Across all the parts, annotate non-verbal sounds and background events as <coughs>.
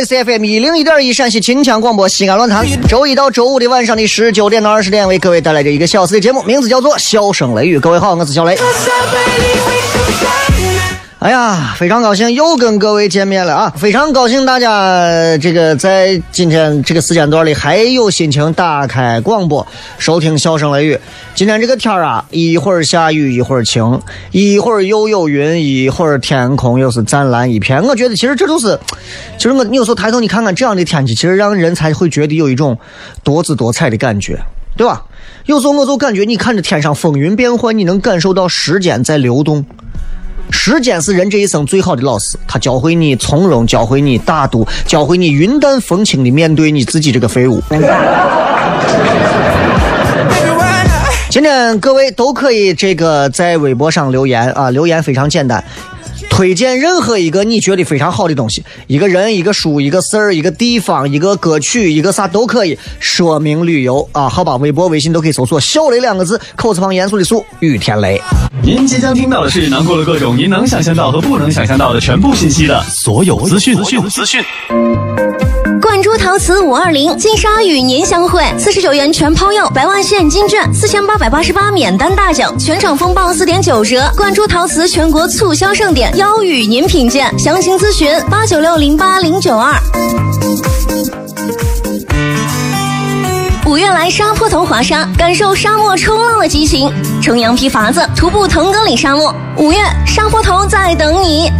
位好，这里是 FM 一零一点一陕西秦腔广播西安论坛，周一到周五的晚上的十九点到二十点，为各位带来这一个小时的节目，名字叫做《笑声雷雨》。各位好，我是小雷。哎呀，非常高兴又跟各位见面了啊！非常高兴大家这个在今天这个时间段里还有心情打开广播收听笑声雷雨。今天这个天儿啊，一会儿下雨一会儿晴，一会儿又有云，一会儿天空又是湛蓝一片。我觉得其实这都是，其实我你有时候抬头你看看这样的天气，其实让人才会觉得有一种多姿多彩的感觉，对吧？有时候我就感觉你看着天上风云变幻，你能感受到时间在流动。时间是人这一生最好的老师，他教会你从容，教会你大度，教会你云淡风轻的面对你自己这个废物。<laughs> 今天各位都可以这个在微博上留言啊，留言非常简单。推荐任何一个你觉得非常好的东西，一个人、一个书、一个事儿、一个地方、一个歌曲、一个啥都可以。说明旅游啊，好吧，微博、微信都可以搜索“小雷”两个字，口字旁严肃的肃，雨天雷。您即将听到的是囊括了各种您能想象到和不能想象到的全部信息的所有资讯。资讯资讯。冠珠陶瓷五二零金沙与您相会，四十九元全抛釉，百万现金券四千八百八十八免单大奖，全场风暴四点九折。冠珠陶瓷全国促销盛典，邀与您品鉴。详情咨询八九六零八零九二。五月来沙坡头滑沙，感受沙漠冲浪的激情。乘羊皮筏子徒步腾格里沙漠，五月沙坡头在等你。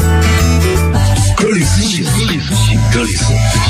这里是西安，这里是西安论坛。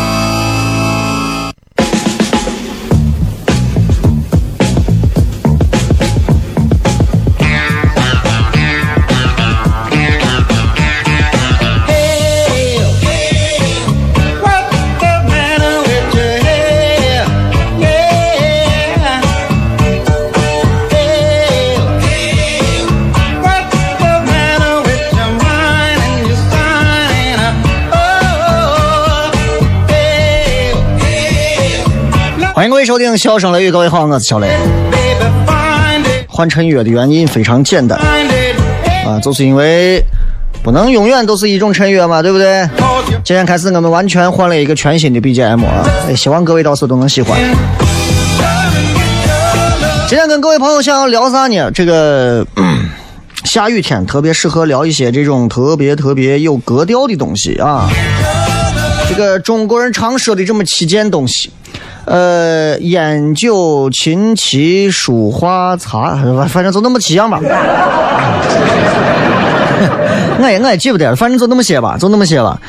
位收听《笑声雷雨》，各位好，我是小雷。换陈悦的原因非常简单啊，就是因为不能永远都是一种陈悦嘛，对不对？今天开始，我们完全换了一个全新的 BGM 啊，希望各位到时候都能喜欢。今天跟各位朋友想要聊啥呢？这个下雨天特别适合聊一些这种特别特别有格调的东西啊。这个中国人常说的这么七件东西，呃，烟酒琴棋书画茶，反正就那么七样吧。<laughs> 我也我也记不得了，反正就那么些吧，就那么些吧。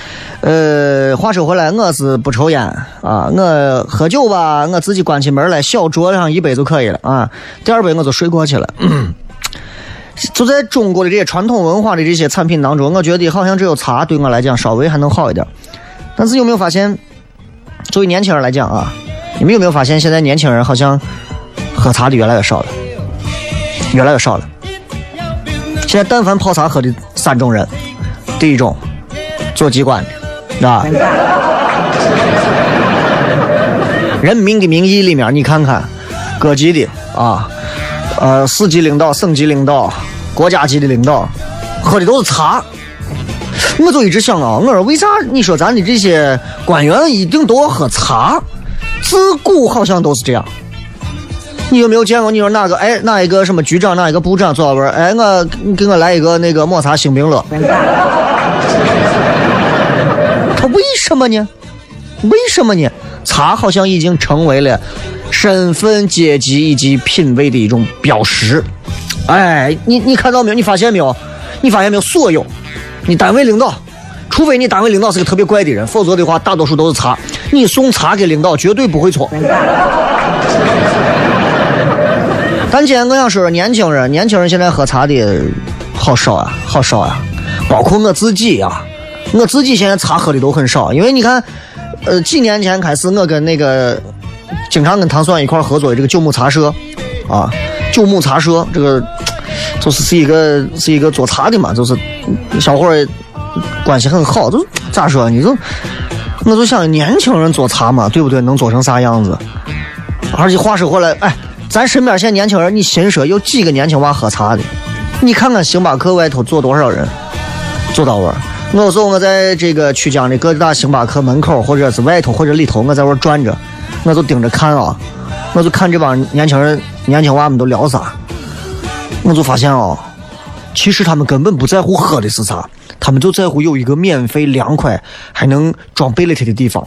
呃，话说回来，我是不抽烟啊，我喝酒吧，我自己关起门来小酌上一杯就可以了啊，第二杯我就睡过去了。就在中国的这些传统文化的这些产品当中，我觉得好像只有茶对我来讲稍微还能好一点。但是有没有发现，作为年轻人来讲啊，你们有没有发现现在年轻人好像喝茶的越来越少了，越来越少了。现在但凡泡茶喝的三种人，第一种做机关的，啊，人民的名义里面你看看，各级的啊，呃，市级领导、省级领导、国家级的领导，喝的都是茶。我就一直想啊，我说为啥你说咱的这些官员一定都要喝茶？自古好像都是这样。你有没有见过？你说哪个？哎，哪一个什么局长，哪一个部长坐那边？哎，我给我来一个那个抹茶星冰乐。他为什么呢？为什么呢？茶好像已经成为了身份、阶级以及品味的一种标识。哎，你你看到没有？你发现没有？你发现没有？所有。你单位领导，除非你单位领导是个特别怪的人，否则的话，大多数都是茶。你送茶给领导，绝对不会错。但今天我想说说年轻人，年轻人现在喝茶的好少啊，好少啊，包括我自己啊，我自己现在茶喝的都很少，因为你看，呃，几年前开始，我跟那个经常跟唐酸一块合作的这个九牧茶社，啊，九牧茶社这个。就是是一个是一个做茶的嘛，就是小伙儿关系很好，就咋说？你就我就想年轻人做茶嘛，对不对？能做成啥样子？而且话说回来，哎，咱身边现在年轻人，你心说有几个年轻娃喝茶的？你看看星巴克外头坐多少人？坐到玩。我有时候我在这个曲江的各大星巴克门口，或者是外头或者里头，我在玩转着，我就盯着看啊，我就看这帮年轻人、年轻娃们都聊啥。我就发现哦，其实他们根本不在乎喝的是啥，他们就在乎有一个免费、凉快还能装贝勒特的地方。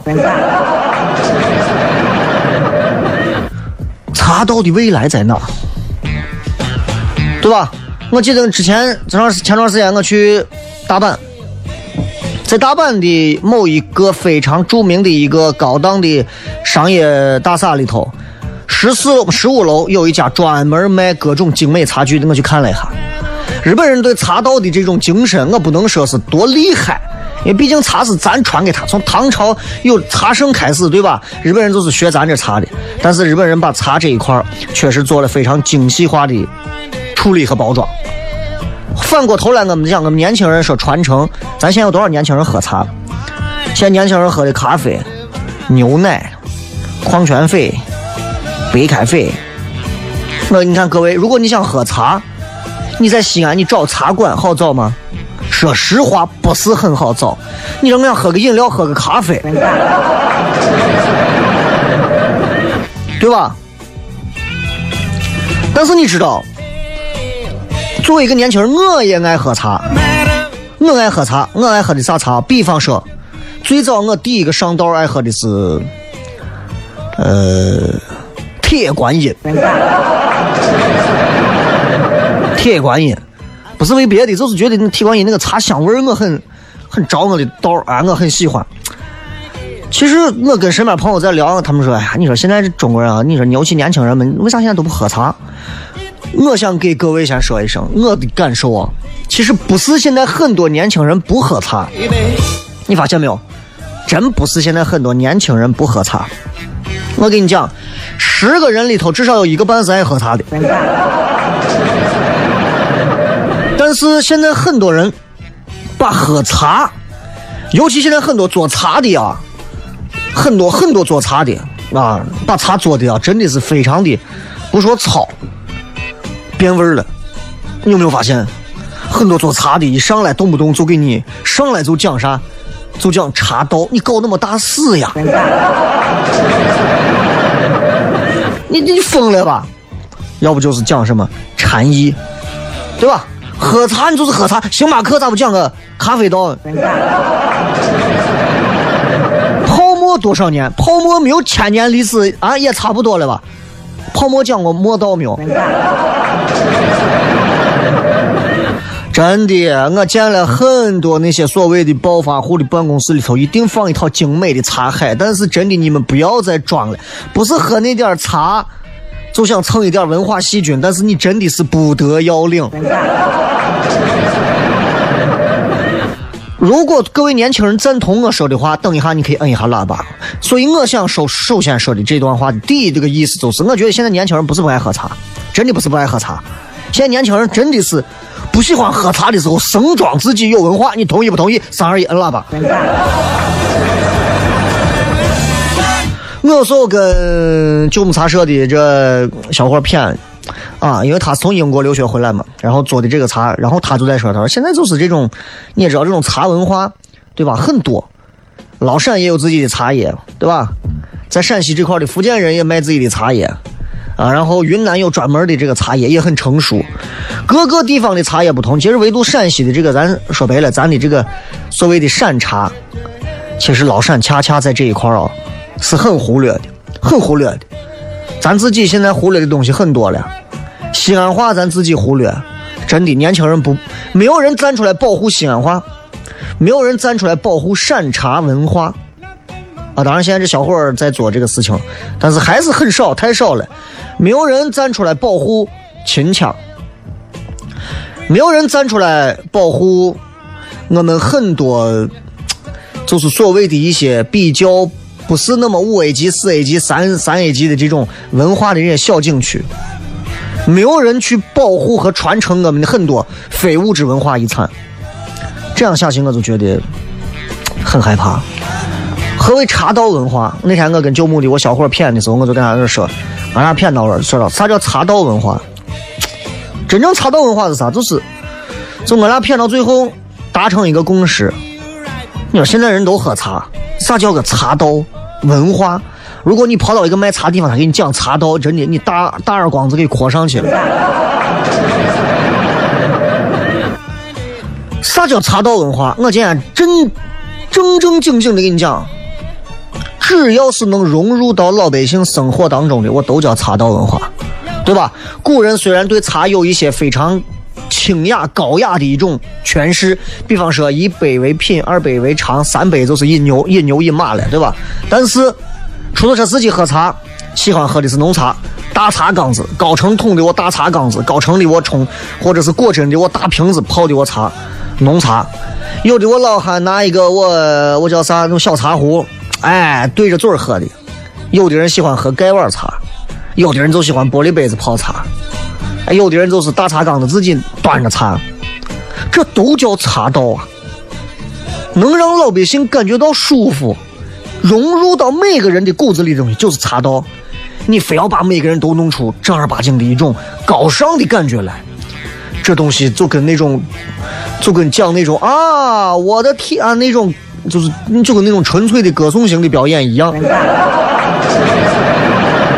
茶道的未来在哪？对吧？我记得之前这段前段时间我去大阪，在大阪的某一个非常著名的一个高档的商业大厦里头。十四楼、十五楼有一家专门卖各种精美茶具的，我去看了一下。日本人对茶道的这种精神，我不能说是多厉害，因为毕竟茶是咱传给他，从唐朝有茶圣开始，对吧？日本人就是学咱这茶的。但是日本人把茶这一块确实做了非常精细化的处理和包装。反过头来，我们讲，我们年轻人说传承，咱现在有多少年轻人喝茶？现在年轻人喝的咖啡、牛奶、矿泉水。白开水，那你看各位，如果你想喝茶，你在西安你找茶馆好找吗？说实话，不是很好找。你说我想喝个饮料，喝个咖啡，对吧？但是你知道，作为一个年轻人，我也爱喝茶，我爱喝茶，我爱喝的啥茶？比方说，最早我第一个上道爱喝的是，呃。铁观音，铁观音，不是为别的，就是觉得那铁观音那个茶香味儿，我很很着我的道。啊，我很喜欢。其实我跟身边朋友在聊，他们说：“哎呀，你说现在这中国人啊，你说尤其年轻人们，为啥现在都不喝茶？”我想给各位先说一声我的感受啊，其实不是现在很多年轻人不喝茶，你发现没有？真不是现在很多年轻人不喝茶。我跟你讲。十个人里头至少有一个半是爱喝茶的，但是现在很多人把喝茶，尤其现在很多做茶的啊，很多很多做茶的，啊，把茶做的啊，真的是非常的，不说糙，变味儿了。你有没有发现，很多做茶的一上来动不动就给你上来就讲啥，就讲茶道，你搞那么大事呀？你你疯了吧？要不就是讲什么禅意，对吧？喝茶你就是喝茶，星巴克咋不讲个咖啡道？泡沫多少年？泡沫没有千年历史啊，也差不多了吧？泡沫讲过墨道没有？真的，我见了很多那些所谓的暴发户的办公室里头，一定放一套精美的茶海。但是真的，你们不要再装了，不是喝那点茶就想蹭一点文化细菌，但是你真的是不得要领。如果各位年轻人赞同我说的话，等一下你可以摁一下喇叭。所以我想说，首先说的这段话的第一这个意思就是，我觉得现在年轻人不是不爱喝茶，真的不是不爱喝茶，现在年轻人真的是。不喜欢喝茶的时候，盛装自己有文化，你同意不同意？三二一，摁喇叭。我说跟九牧茶社的这小伙谝啊，因为他从英国留学回来嘛，然后做的这个茶，然后他就在说，他说现在就是这种，你也知道这种茶文化，对吧？很多，老陕也有自己的茶叶，对吧？在陕西这块的福建人也卖自己的茶叶。啊，然后云南有专门的这个茶叶，也很成熟。各个地方的茶叶不同，其实唯独陕西的这个，咱说白了，咱的这个所谓的陕茶，其实老陕恰恰在这一块啊，是很忽略的，很忽略的。咱自己现在忽略的东西很多了。西安话咱自己忽略，真的，年轻人不，没有人站出来保护西安话，没有人站出来保护陕茶文化。啊，当然现在这小伙儿在做这个事情，但是还是很少，太少了。没有人站出来保护秦腔，没有人站出来保护我们很多，就是所谓的一些比较不是那么五 A 级、四 A 级、三三 A 级的这种文化的这些小景区，没有人去保护和传承我们的很多非物质文化遗产。这样下去，我就觉得很害怕。何为茶道文化？那天我跟九牧的我小伙谝的时候，我就跟他那说。俺俩骗到了，说了啥叫茶道文化？真正茶道文化是啥？就是，就我俩骗到最后达成一个共识。你说现在人都喝茶，啥叫个茶道文化？如果你跑到一个卖茶地方，他给你讲茶道，真的你大大耳光子给磕上去了。啥叫茶道文化？我今天真正正经经的跟你讲。只要是能融入到老百姓生活当中的，我都叫茶道文化，对吧？古人虽然对茶有一些非常清雅高雅的一种诠释，比方说一杯为品，二杯为常，三杯就是饮牛饮牛饮马了，对吧？但是出租车司机喝茶，喜欢喝的是浓茶，大茶缸子，高成桶的我大茶缸子，高成的我冲，或者是果真的我大瓶子泡的我茶，浓茶。有的我老汉拿一个我我叫啥那种小茶壶。哎，对着嘴喝的，有的人喜欢喝盖碗茶，有的人就喜欢玻璃杯子泡茶，哎，有的人就是大茶缸子自己端着茶，这都叫茶道啊！能让老百姓感觉到舒服，融入到每个人的骨子里的东西就是茶道。你非要把每个人都弄出正儿八经的一种高尚的感觉来，这东西就跟那种，就跟讲那种啊，我的天啊那种。就是就跟那种纯粹的歌颂型的表演一样，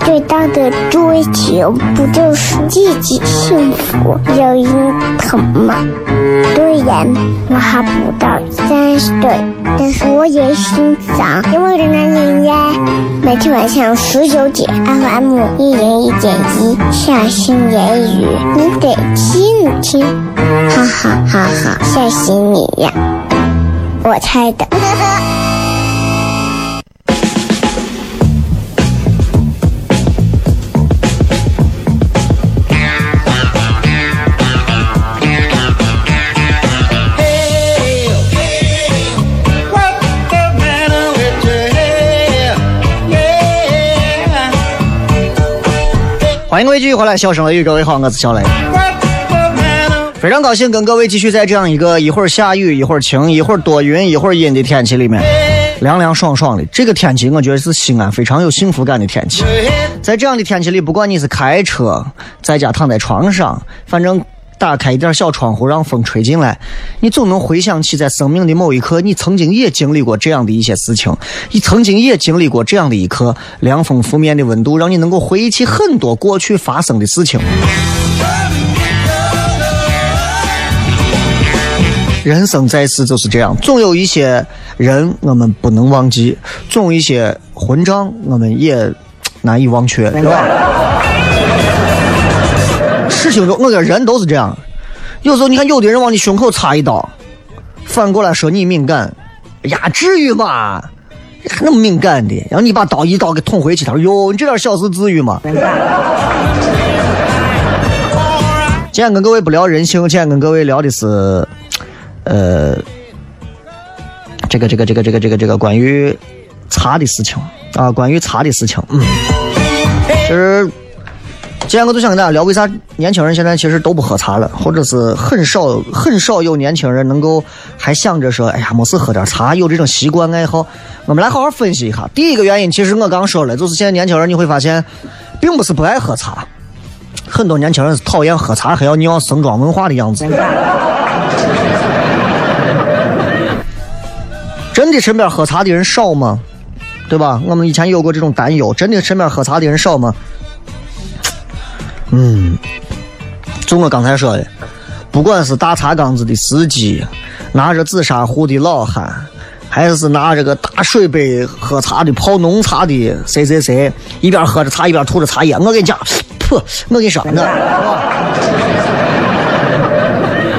最大的追求不就是自己幸福、有人疼吗？虽然我还不到三十岁，但是我也心脏因为的男人呀。每天晚上十九点，FM 一人一点一，下心言语，你得听听，哈哈哈哈，吓死你呀！我猜的。欢迎各位继续回来，笑声雷雨，各位好，我是小雷。非常高兴跟各位继续在这样一个一会儿下雨，一会儿晴，一会儿多云，一会儿阴的天气里面，凉凉爽爽的。这个天气我觉得是西安非常有幸福感的天气。在这样的天气里，不管你是开车，在家躺在床上，反正打开一点小窗户，让风吹进来，你总能回想起在生命的某一刻，你曾经也经历过这样的一些事情，你曾经也经历过这样的一刻，凉风拂面的温度，让你能够回忆起很多过去发生的事情。人生在世就是这样，总有一些人我们不能忘记，总有一些混账我们也难以忘却，是吧？事情中，我觉得人都是这样。有时候你看，有的人往你胸口插一刀，反过来说你敏感，哎呀，至于吗？那么敏感的，然后你把刀一刀给捅回去，他说：“哟，你这点小事至于吗？”今天跟各位不聊人性，今天跟各位聊的是。呃，这个这个这个这个这个这个关于茶的事情啊，关于茶的事情，嗯，就是今天我就想跟大家聊，为啥年轻人现在其实都不喝茶了，或者是很少很少有年轻人能够还想着说，哎呀，没事喝点茶，有这种习惯爱好。我们来好好分析一下。第一个原因，其实我刚说了，就是现在年轻人你会发现，并不是不爱喝茶，很多年轻人是讨厌喝茶，还要尿盛装文化的样子。真的身边喝茶的人少吗？对吧？我们以前有过这种担忧。真的身边喝茶的人少吗？嗯，就我刚才说的，不管是大茶缸子的司机，拿着紫砂壶的老汉，还是拿着个大水杯喝茶的泡浓茶的谁谁谁，一边喝着茶一边吐着茶叶，我跟你讲，噗，我跟你说，我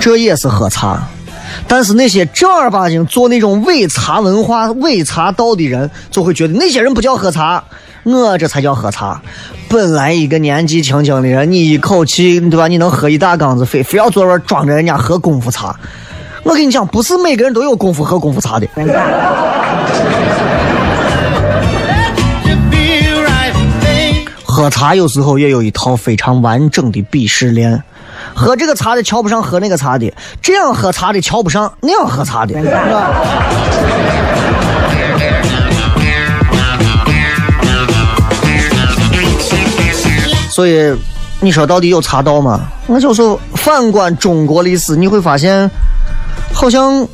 这也是喝茶。但是那些正儿八经做那种伪茶文化、伪茶道的人，就会觉得那些人不叫喝茶，我这才叫喝茶。本来一个年纪轻轻的人，你一口气对吧？你能喝一大缸子，非非要坐这装着人家喝功夫茶。我跟你讲，不是每个人都有功夫喝功夫茶的。<laughs> 喝茶有时候也有一套非常完整的鄙视链。喝这个茶的瞧不上喝那个茶的，这样喝茶的瞧不上那样喝茶的。所以你说到底有茶道吗？我就说反观中国历史，你会发现好像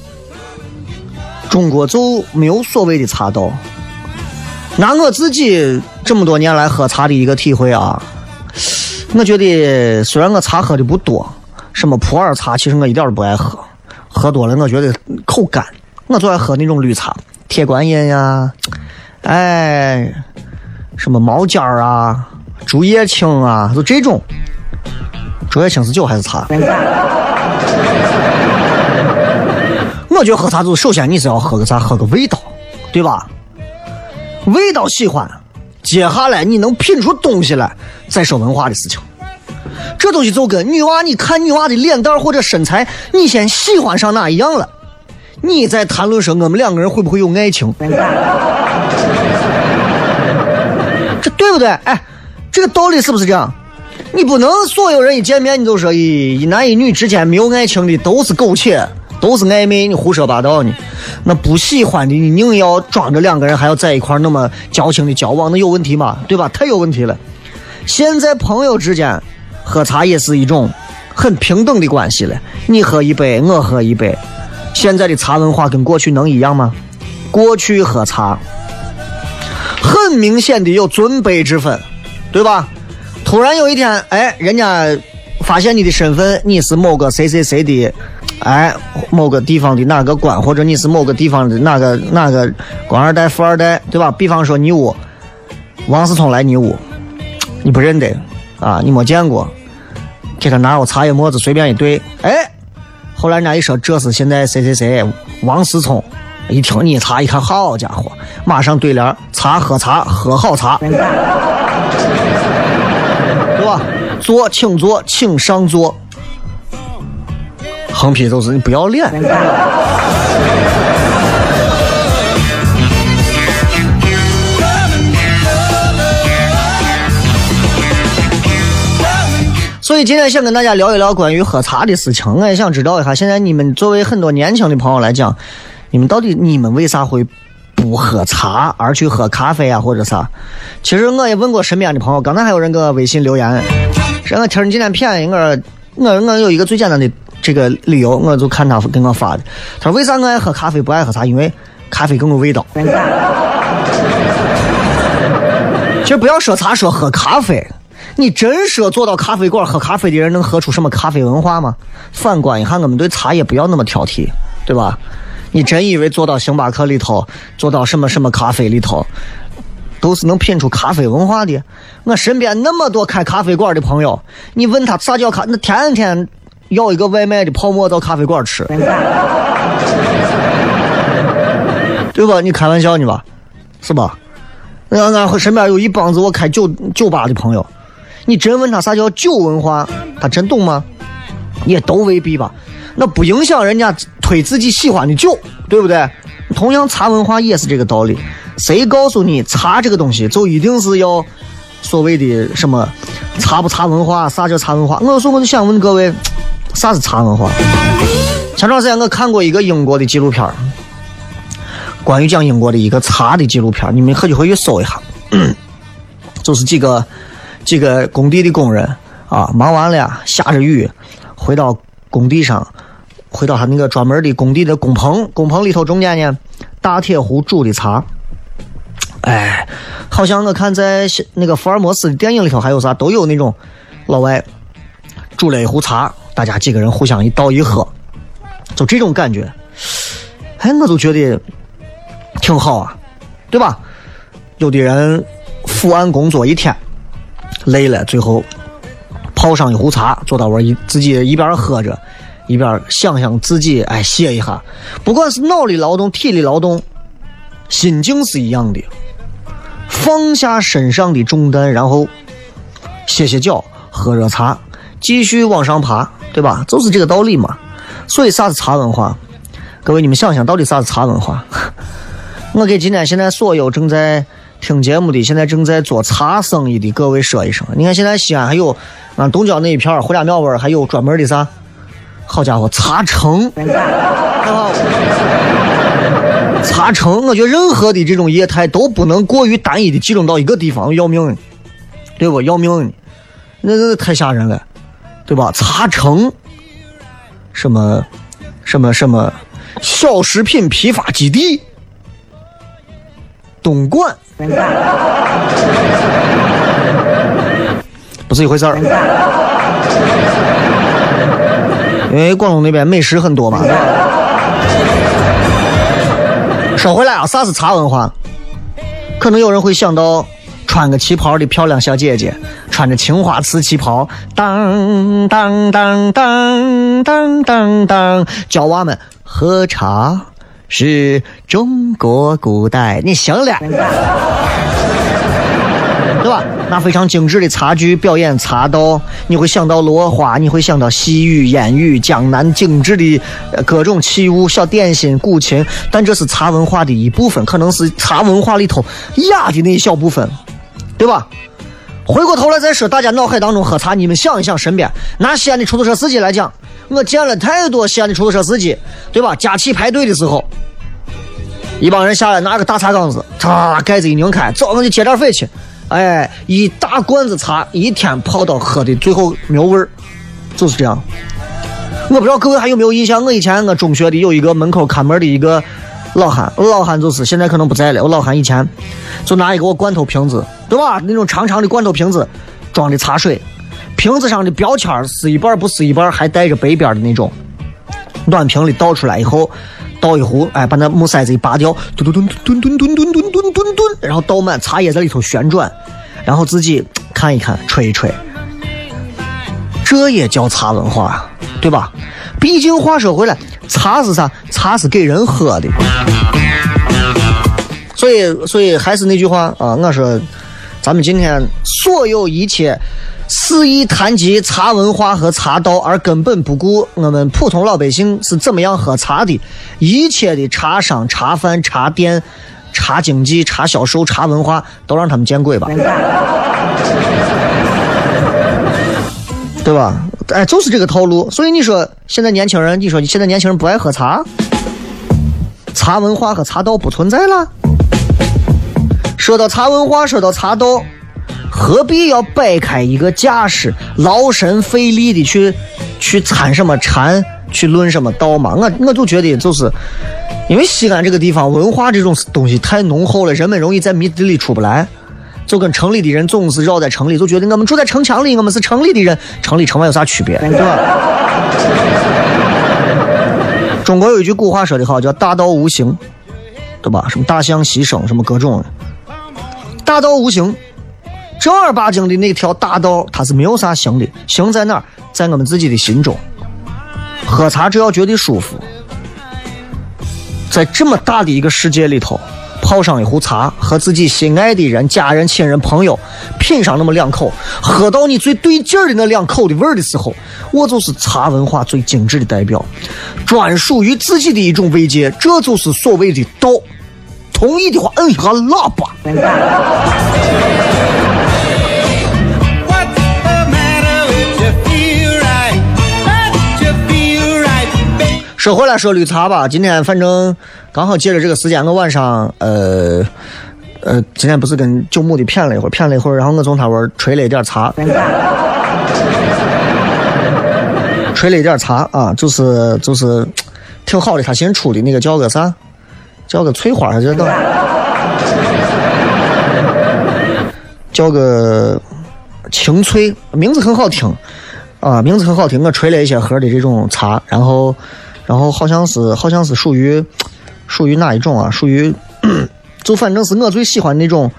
中国就没有所谓的茶道。拿我自己这么多年来喝茶的一个体会啊。我觉得虽然我茶喝的不多，什么普洱茶，其实我一点都不爱喝，喝多了我觉得口干。我就爱喝那种绿茶，铁观音呀，哎，什么毛尖儿啊，竹叶青啊，就这种。竹叶青是酒还是茶？我觉得喝茶就首先你是要喝个啥，喝个味道，对吧？味道喜欢。接下来你能品出东西来，再说文化的事情。这东西就跟女娃，你看女娃的脸蛋或者身材，你先喜欢上哪一样了，你再谈论说我们两个人会不会有爱情，<laughs> 这对不对？哎，这个道理是不是这样？你不能所有人一见面你就说一一男一女之间没有爱情的都是苟且。都是暧昧，你胡说八道呢。那不喜欢的，你硬要装着两个人还要在一块那么矫情的交往，那有问题吗？对吧？太有问题了。现在朋友之间喝茶也是一种很平等的关系了，你喝一杯，我喝一杯。现在的茶文化跟过去能一样吗？过去喝茶很明显的有尊卑之分，对吧？突然有一天，哎，人家发现你的身份，你是某个谁谁谁的，哎，某个地方的哪个官，或者你是某个地方的哪个哪个官二代、富二代，对吧？比方说你屋王思聪来你屋，你不认得啊，你没见过，给他拿我茶叶沫子随便一兑，哎，后来人家一说这是现在谁谁谁王思聪，一听你茶一看，好家伙，马上对联茶喝茶喝好茶。对 <laughs> 吧？坐，请坐，请上座。横批就是你不要脸。所以今天想跟大家聊一聊关于喝茶的事情。我也想知道一下，现在你们作为很多年轻的朋友来讲，你们到底你们为啥会不喝茶而去喝咖啡啊，或者啥？其实我也问过身边的朋友，刚才还有人给我微信留言，说我听你今天便宜，我说我我有一个最简单的这个理由，我就看他给我发的，他说为啥我爱喝咖啡不爱喝茶？因为咖啡更有味道。其实不要说茶，说喝咖啡。你真说坐到咖啡馆喝咖啡的人能喝出什么咖啡文化吗？反观一下，我们对茶叶不要那么挑剔，对吧？你真以为坐到星巴克里头，坐到什么什么咖啡里头，都是能品出咖啡文化的？我身边那么多开咖啡馆的朋友，你问他啥叫咖？那天天要一个外卖的泡沫到咖啡馆吃，对吧？你开玩笑呢吧？是吧？俺俺身边有一帮子我开酒酒吧的朋友。你真问他啥叫酒文化，他真懂吗？也都未必吧。那不影响人家推自己喜欢的酒，对不对？同样茶文化也是这个道理。谁告诉你茶这个东西就一定是要所谓的什么茶不茶文化？啥叫茶文化？我有时候我就想问各位，啥是茶文化？前段时间我看过一个英国的纪录片关于讲英国的一个茶的纪录片你们可以回去搜一下，<coughs> 就是几个。几个工地的工人啊，忙完了，下着雨，回到工地上，回到他那个专门的工地的工棚，工棚里头中间呢，大铁壶煮的茶。哎，好像我看在那个福尔摩斯的电影里头还有啥，都有那种老外煮了一壶茶，大家几个人互相一倒一喝，就这种感觉。哎，我就觉得挺好啊，对吧？有的人伏案工作一天。累了，最后泡上一壶茶，坐到我一自己一边喝着，一边想想自己，哎，歇一下。不管是脑力劳动、体力劳动，心境是一样的。放下身上的重担，然后歇歇脚，喝热茶，继续往上爬，对吧？就是这个道理嘛。所以啥是茶文化？各位，你们想想到底啥是茶文化？<laughs> 我给今天现在所有正在。听节目的，现在正在做茶生意的各位说一声，你看现在西安还有啊东郊那一片胡家庙味还有专门的啥？好家伙，茶城，<laughs> 茶城，我觉得任何的这种业态都不能过于单一的集中到一个地方，要命，对不？要命，那那太吓人了，对吧？茶城，什么什么什么小食品批发基地，东莞。<laughs> 不是一回事儿，因为广东那边美食很多嘛。说回来啊，啥是茶文化？可能有人会想到穿个旗袍的漂亮小姐姐，穿着青花瓷旗袍，当当当当当当当，教娃们喝茶。是中国古代，你行了，<laughs> 对吧？那非常精致的茶具表演茶道，你会想到落花，你会想到细雨烟雨，江南精致的各种器物、小点心、古琴。但这是茶文化的一部分，可能是茶文化里头雅的那一小部分，对吧？回过头来再说，大家脑海当中喝茶，你们想一想，身边拿西安的出租车司机来讲。我见了太多西安的出租车司机，对吧？加气排队的时候，一帮人下来拿个大茶缸子，嚓，盖子一拧开，走，我就接点费去。哎，一大罐子茶，一天泡到喝的最后没有味儿，就是这样。我不知道各位还有没有印象？我以前我中学的有一个门口看门的一个老汉，老汉就是现在可能不在了。我老汉以前就拿一个我罐头瓶子，对吧？那种长长的罐头瓶子装的茶水，瓶子上的标签撕一半不撕一半，还带着白边的那种。暖瓶里倒出来以后，倒一壶，哎，把那木塞子一拔掉，吨吨吨吨吨吨吨吨吨吨吨，然后倒满，茶叶在里头旋转，然后自己看一看，吹一吹，这也叫茶文化，对吧？毕竟话说回来，茶是啥？茶是给人喝的。所以，所以还是那句话啊，我说，咱们今天所有一切肆意谈及茶文化和茶道，而根本不顾我们普通老百姓是怎么样喝茶的，一切的茶商、茶贩、茶店、茶经济、茶销售、茶文化，都让他们见鬼吧，对吧？哎，就是这个套路。所以你说现在年轻人，你说你现在年轻人不爱喝茶，茶文化和茶道不存在了。说到茶文化，说到茶道，何必要摆开一个架势，劳神费力的去去参什么禅，去论什么道嘛？我我就觉得就是，因为西安这个地方文化这种东西太浓厚了，人们容易在迷子里出不来。就跟城里的人总是绕在城里，就觉得我们住在城墙里，我们是城里的人，城里城外有啥区别，<laughs> 对吧？中国有一句古话说得好，叫“大道无形”，对吧？什么大象牺牲，什么各种。大道无形，正儿八经的那条大道，它是没有啥形的。形在哪儿？在我们自己的心中。喝茶只要觉得舒服，在这么大的一个世界里头。泡上一壶茶，和自己心爱的人、家人、亲人、朋友品上那么两口，喝到你最对劲儿的那两口的味儿的时候，我就是茶文化最精致的代表，专属于自己的一种慰藉，这就是所谓的道。同意的话，摁一下喇叭。说回来说绿茶吧，今天反正刚好借着这个时间，我晚上呃呃，今天不是跟九牧的谝了一会儿，谝了一会儿，然后我从他那儿 <laughs> 吹了一点茶，吹了一点茶啊，就是就是挺好的，他新出的那个叫个啥，叫个翠花还是叫叫个青翠，名字很好听啊，名字很好听，我吹了一些盒的这种茶，然后。然后好像是好像是属于属于哪一种啊？属于 <coughs> 就反正是我最喜欢那种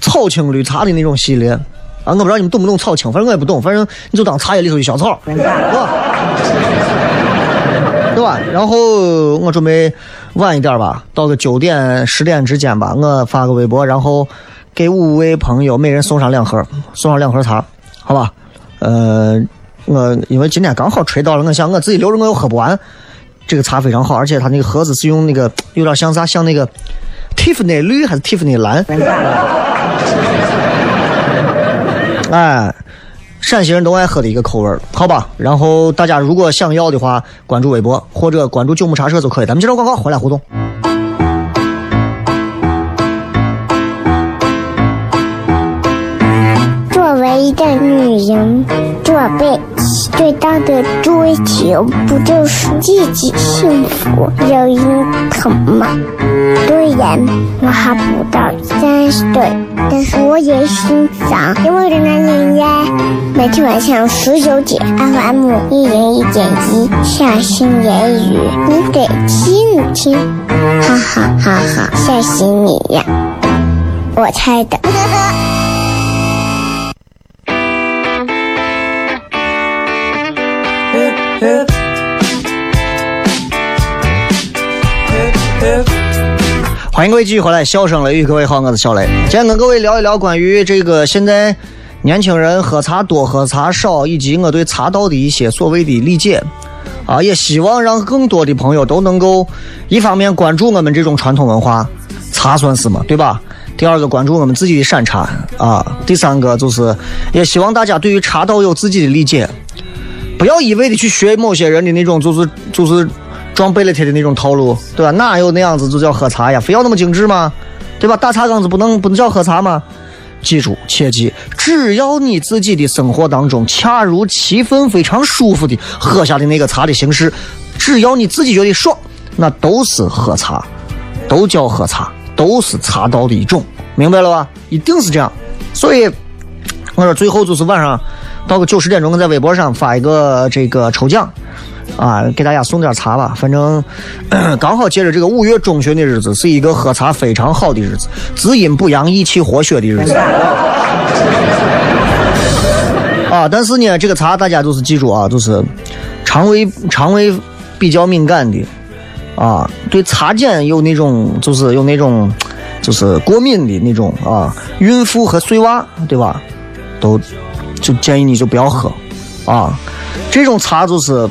草青绿茶的那种系列啊！我不知道你们懂不懂草青，反正我也不懂，反正你就当茶叶里头的小草，对吧？<laughs> 对吧？然后我准备晚一点吧，到个九点十点之间吧，我发个微博，然后给五位朋友每人送上两盒，送上两盒茶，好吧？呃，我因为今天刚好吹到了，我想我自己留着我又喝不完。这个茶非常好，而且它那个盒子是用那个有点像啥，像那个 Tiffany 绿还是 Tiffany 蓝？<laughs> 哎，陕西人都爱喝的一个口味好吧？然后大家如果想要的话，关注微博或者关注九牧茶社就可以。咱们接着广告回来互动。作为一个女人，做背。最大的追求不就是自己幸福、有人疼吗？虽然我还不到三十岁，但是我也心脏因为的男人呀。每天晚上十九点，FM 一人一点一，下心言语，你得听听，哈哈哈哈，吓死你呀！我猜的。欢迎各位继续回来，笑声雷雨，各位好，我是小雷。今天跟各位聊一聊关于这个现在年轻人喝茶多喝茶少，以及我对茶道的一些所谓的理解啊，也希望让更多的朋友都能够一方面关注我们这种传统文化，茶算是嘛，对吧？第二个关注我们自己的山茶啊，第三个就是也希望大家对于茶道有自己的理解。不要一味的去学某些人的那种，就是就是装贝勒贴的那种套路，对吧？哪有那样子就叫喝茶呀？非要那么精致吗？对吧？大茶缸子不能不能叫喝茶吗？记住，切记，只要你自己的生活当中恰如其分、非常舒服的喝下的那个茶的形式，只要你自己觉得爽，那都是喝茶。都叫喝茶，都是茶道的一种，明白了吧？一定是这样。所以我说最后就是晚上到个九十点钟，在微博上发一个这个抽奖。啊，给大家送点茶吧，反正刚好借着这个五月中旬的日子，是一个喝茶非常好的日子，滋阴补阳、益气活血的日子。啊，但是呢，这个茶大家都是记住啊，就是肠胃肠胃比较敏感的啊，对茶碱有那种就是有那种就是过敏的那种啊，孕妇和碎娃对吧？都就建议你就不要喝啊，这种茶就是。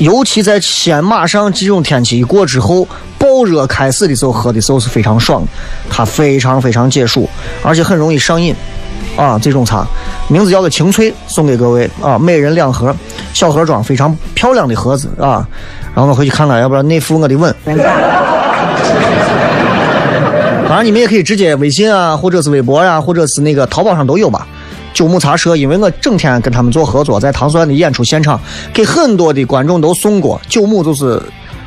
尤其在西安，马上这种天气一过之后，暴热开始的时候，喝的时候是非常爽的，它非常非常解暑，而且很容易上瘾，啊，这种茶名字叫做清脆，送给各位。啊，每人两盒，小盒装，非常漂亮的盒子。啊，然后我回去看看，要不然内附我的吻。当然你们也可以直接微信啊，或者是微博啊，或者是那个淘宝上都有吧。九牧茶社，因为我整天跟他们做合作，在唐山的演出现场，给很多的观众都送过。九牧就是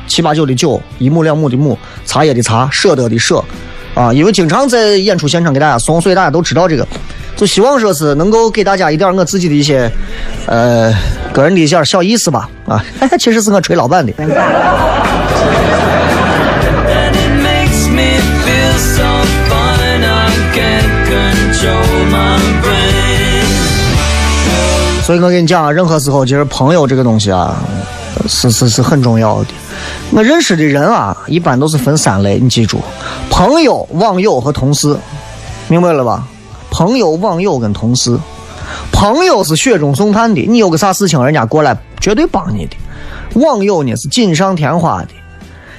七八九的九，一亩两亩的亩，茶叶的茶，舍得的舍，啊，因为经常在演出现场给大家送，所以大家都知道这个。就希望说是能够给大家一点我自己的一些，呃，个人的一些小意思吧，啊，<laughs> 其实是我吹老板的。所以我跟你讲啊，任何时候其实朋友这个东西啊，是是是很重要的。我认识的人啊，一般都是分三类，你记住：朋友、网友和同事，明白了吧？朋友、网友跟同事，朋友是雪中送炭的，你有个啥事情，人家过来绝对帮你的；网友呢是锦上添花的。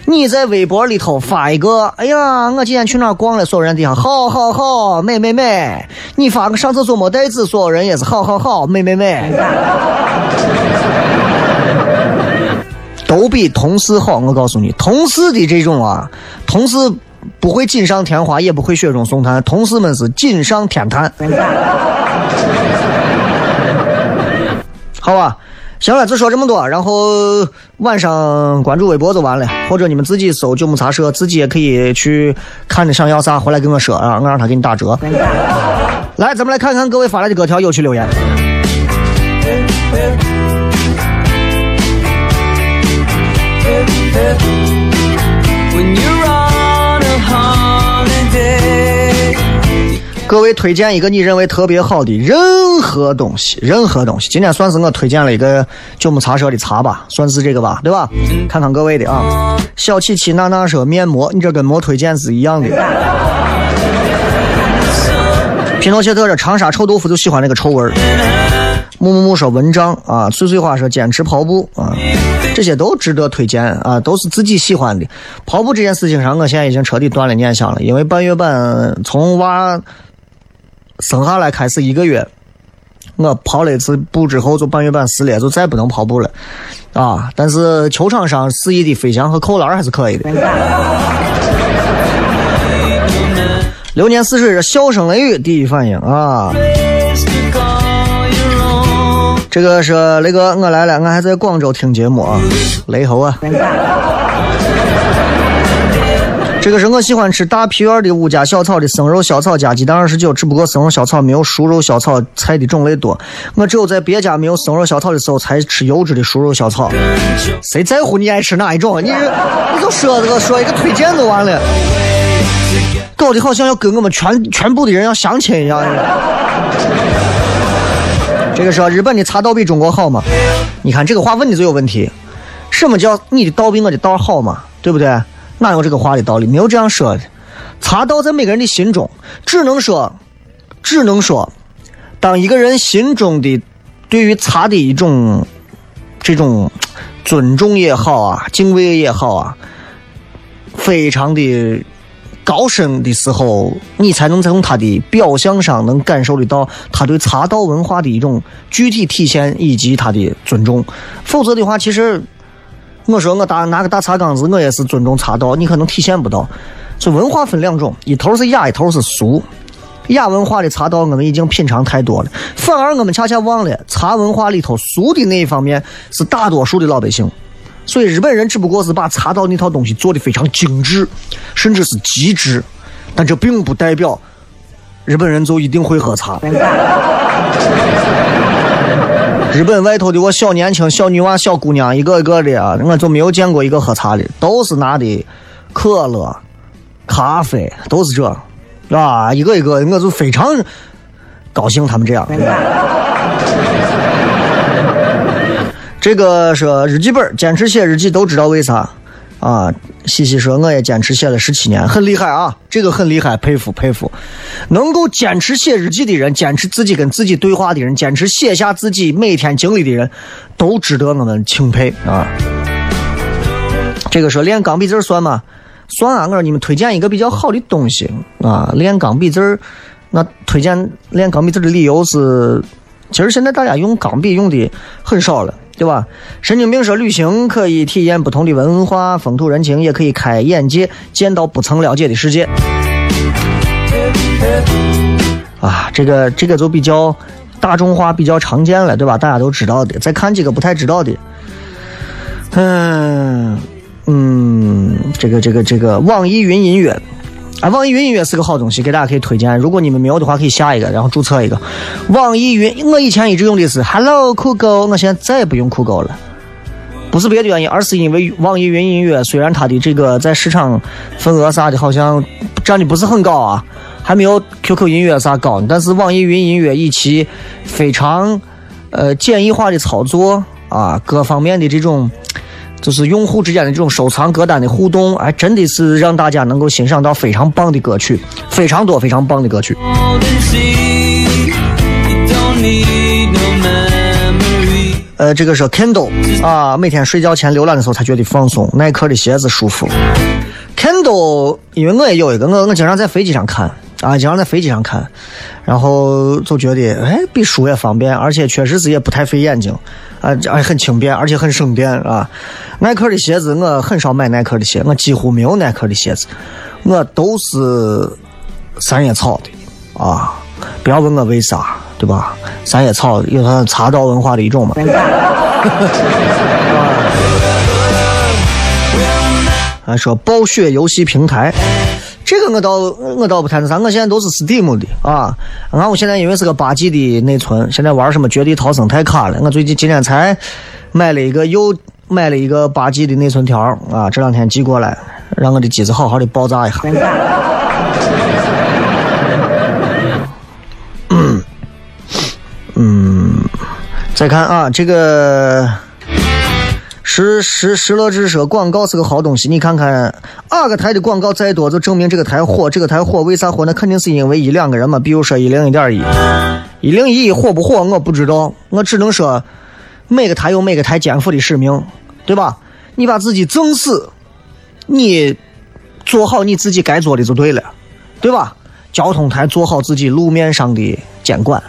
你在微博里头发一个，哎呀，我今天去哪逛了，所有人底下好好好，美美美。你发个上厕所没带纸，所有人也是好好好，美美美。都比同事好，我告诉你，同事的这种啊，同事不会锦上添花，也不会雪中送炭，同事们是锦上添炭。好吧。行了，就说这么多。然后晚上关注微博就完了，或者你们自己搜“九牧茶社”，自己也可以去看着想要啥，回来跟我说啊，我让他给你打折。来，咱们来看看各位发来的各条有趣留言。各位推荐一个你认为特别好的任何东西，任何东西。今天算是我推荐了一个九牧茶社的茶吧，算是这个吧，对吧？看看各位的啊。小七七娜娜说面膜，你这跟没推荐是一样的。皮诺切特说长沙臭豆腐就喜欢那个臭味儿。木木木说蚊帐啊，碎碎花说坚持跑步啊，这些都值得推荐啊，都是自己喜欢的。跑步这件事情上，我现在已经彻底断了念想了，因为半月板从娃。生下来开始一个月，我跑了一次步之后就半月板撕裂，就再不能跑步了，啊！但是球场上肆意的飞翔和扣篮还是可以的。流年似水，笑声雷雨，第一反应啊！这个是雷哥，我来了，我还在广州听节目啊，雷猴啊。这个是我喜欢吃大皮院的五家小炒的生肉小炒加鸡蛋二十九，只不过生肉小炒没有熟肉小炒菜的种类多。我只有在别家没有生肉小炒的时候才吃优质的熟肉小炒。谁在乎你爱吃哪一种？你你就说这个说一个推荐就完了，搞得好像要跟我们全全部的人要相亲一样。这个说日本的茶道比中国好吗？你看这个话问的就有问题。什么叫你的道比我的道好嘛？对不对？哪有这个话的道理？没有这样说的。茶道在每个人的心中，只能说，只能说，当一个人心中的对于茶的一种这种尊重也好啊，敬畏也好啊，非常的高深的时候，你才能从他的表象上能感受得到他对茶道文化的一种具体体现以及他的尊重。否则的话，其实。我说我大拿个大茶缸子，我也是尊重茶道，你可能体现不到。这文化分两种，一头是雅，一头是俗。雅文化的茶道我们已经品尝太多了，反而我们恰恰忘了茶文化里头俗的那一方面是大多数的老百姓所以日本人只不过是把茶道那套东西做的非常精致，甚至是极致，但这并不代表日本人就一定会喝茶。<laughs> 日本外头的我小年轻、小女娃、小姑娘，一个一个的啊，我就没有见过一个喝茶的，都是拿的可乐、咖啡，都是这，啊，一个一个，我就非常高兴他们这样。这个说日记本，坚持写日记都知道为啥啊？西西说我也坚持写了十七年，很厉害啊，这个很厉害，佩服佩服。能够坚持写日记的人，坚持自己跟自己对话的人，坚持写下自己每天经历的人，都值得我们钦佩啊。这个说练钢笔字算吗？算啊，我说你们推荐一个比较好的东西啊，练钢笔字那推荐练钢笔字的理由是，其实现在大家用钢笔用的很少了。对吧？神经病说旅行可以体验不同的文化风土人情，也可以开眼界，见到不曾了解的世界。啊，这个这个就比较大众化，比较常见了，对吧？大家都知道的。再看几个不太知道的，嗯嗯，这个这个这个网易云音乐。网易云音乐是个好东西，给大家可以推荐。如果你们没有的话，可以下一个，然后注册一个。网易云，我以前一直用的是 Hello 酷狗，我现在再也不用酷狗了。不是别的原因，而是因为网易云音乐虽然它的这个在市场份额啥的，好像占的不是很高啊，还没有 QQ 音乐啥高，但是网易云音乐以其非常呃简易化的操作啊，各方面的这种。就是用户之间的这种收藏歌单的互动，哎，真的是让大家能够欣赏到非常棒的歌曲，非常多非常棒的歌曲。呃，这个是 Kindle 啊，每天睡觉前浏览的时候才觉得放松。耐克的鞋子舒服。Kindle，因为我也有一个，我我经常在飞机上看啊，经常在飞机上看，然后就觉得哎，比书也方便，而且确实是也不太费眼睛。啊，而且很轻便，而且很省电啊！耐克的鞋子我很少买耐克的鞋，我几乎没有耐克的鞋子，我都是三叶草的啊！不要问我为啥，对吧？三叶草有它茶道文化的一种嘛。<laughs> 啊，说暴雪游戏平台。这个我倒我倒不谈那啥，我现在都是 Steam 的啊。然后我现在因为是个八 G 的内存，现在玩什么绝地逃生太卡了。我最近今天才买了一个又买了一个八 G 的内存条啊，这两天寄过来，让我的机子好好的爆炸一下。嗯，再看啊，这个。石石石乐志说：“广告是个好东西，你看看哪个台的广告再多，就证明这个台火。这个台火，为啥火？那肯定是因为一两个人嘛。比如说一零一点一，一零一火不火我不知道，我只能说每个台有每个台肩负的使命，对吧？你把自己整死，你做好你自己该做的就对了，对吧？交通台做好自己路面上的监管，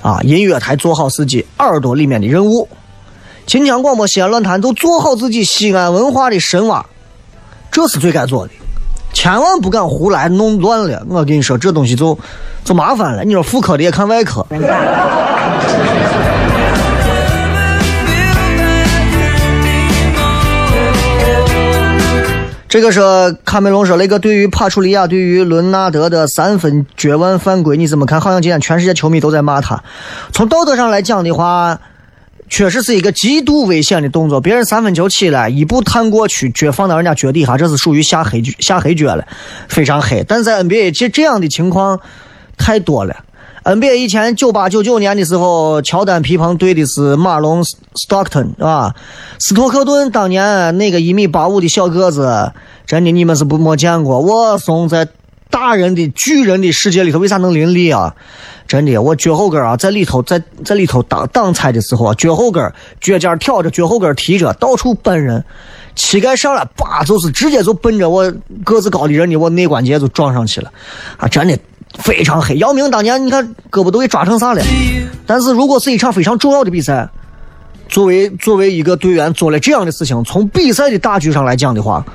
啊，音乐台做好自己耳朵里面的任务。”秦腔广播西安论坛都做好自己西安文化的深挖，这是最该做的，千万不敢胡来弄乱了。我跟你说，这东西就就麻烦了。你说妇科的也看外科。这个说卡梅隆说那个对于帕楚利亚对于伦纳德的三分绝望犯规，你怎么看？好像今天全世界球迷都在骂他。从道德上来讲的话。确实是一个极度危险的动作，别人三分球起来，一步探过去，脚放到人家脚底下，这是属于下黑下黑脚了，非常黑。但在 NBA 这这样的情况太多了。NBA 以前九八九九年的时候，乔丹皮蓬对的是马龙斯托克顿，啊，斯托克顿当年那个一米八五的小个子，真的你们是不没见过。我送在大人的巨人的世界里头，为啥能凌厉啊？真的，我脚后跟啊，在里头，在在里头挡挡拆的时候啊，脚后跟脚尖挑着，脚后跟提着，到处奔人，膝盖上来，叭，就是直接就奔着我个子高的人的我内关节就撞上去了，啊，真的非常黑。姚明当年你看胳膊都给抓成啥了？但是如果是一场非常重要的比赛，作为作为一个队员做了这样的事情，从比赛的大局上来讲的话，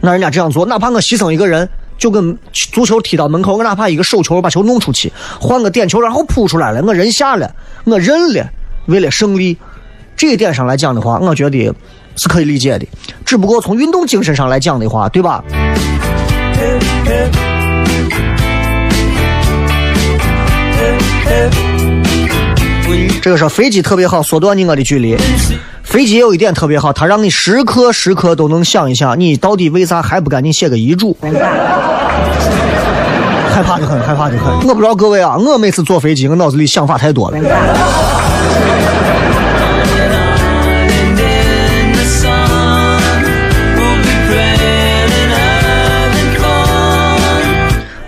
那人家这样做，哪怕我牺牲一个人。就跟足球踢到门口，我哪怕一个手球把球弄出去，换个点球然后扑出来了，我人下了，我认了，为了胜利，这一点上来讲的话，我觉得是可以理解的。只不过从运动精神上来讲的话，对吧？这个说飞机特别好，缩短你我的距离。飞机有一点特别好，它让你时刻时刻都能想一想，你到底为啥还不赶紧写个遗嘱？害怕的很，害怕的很。我不知道各位啊，我每次坐飞机，我脑子里想法太多了。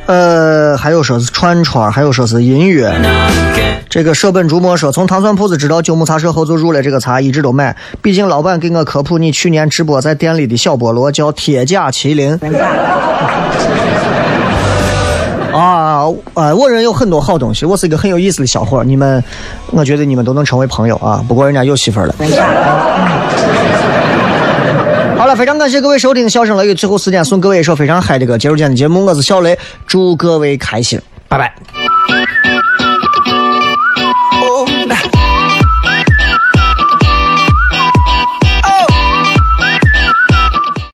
呃，还有说是串串，还有说是音乐。这个舍本逐末说，从糖蒜铺子知道九牧茶社后就入了这个茶，一直都买。毕竟老板给我科普，你去年直播在店里的小菠萝叫铁甲麒麟。啊，呃，我人有很多好东西，我是一个很有意思的小伙你们，我觉得你们都能成为朋友啊。不过人家有媳妇了。好了，非常感谢各位收听《笑声雷雨》，最后时间送各位一首非常嗨的歌，结束今天的节目。我是小雷，祝各位开心，拜拜。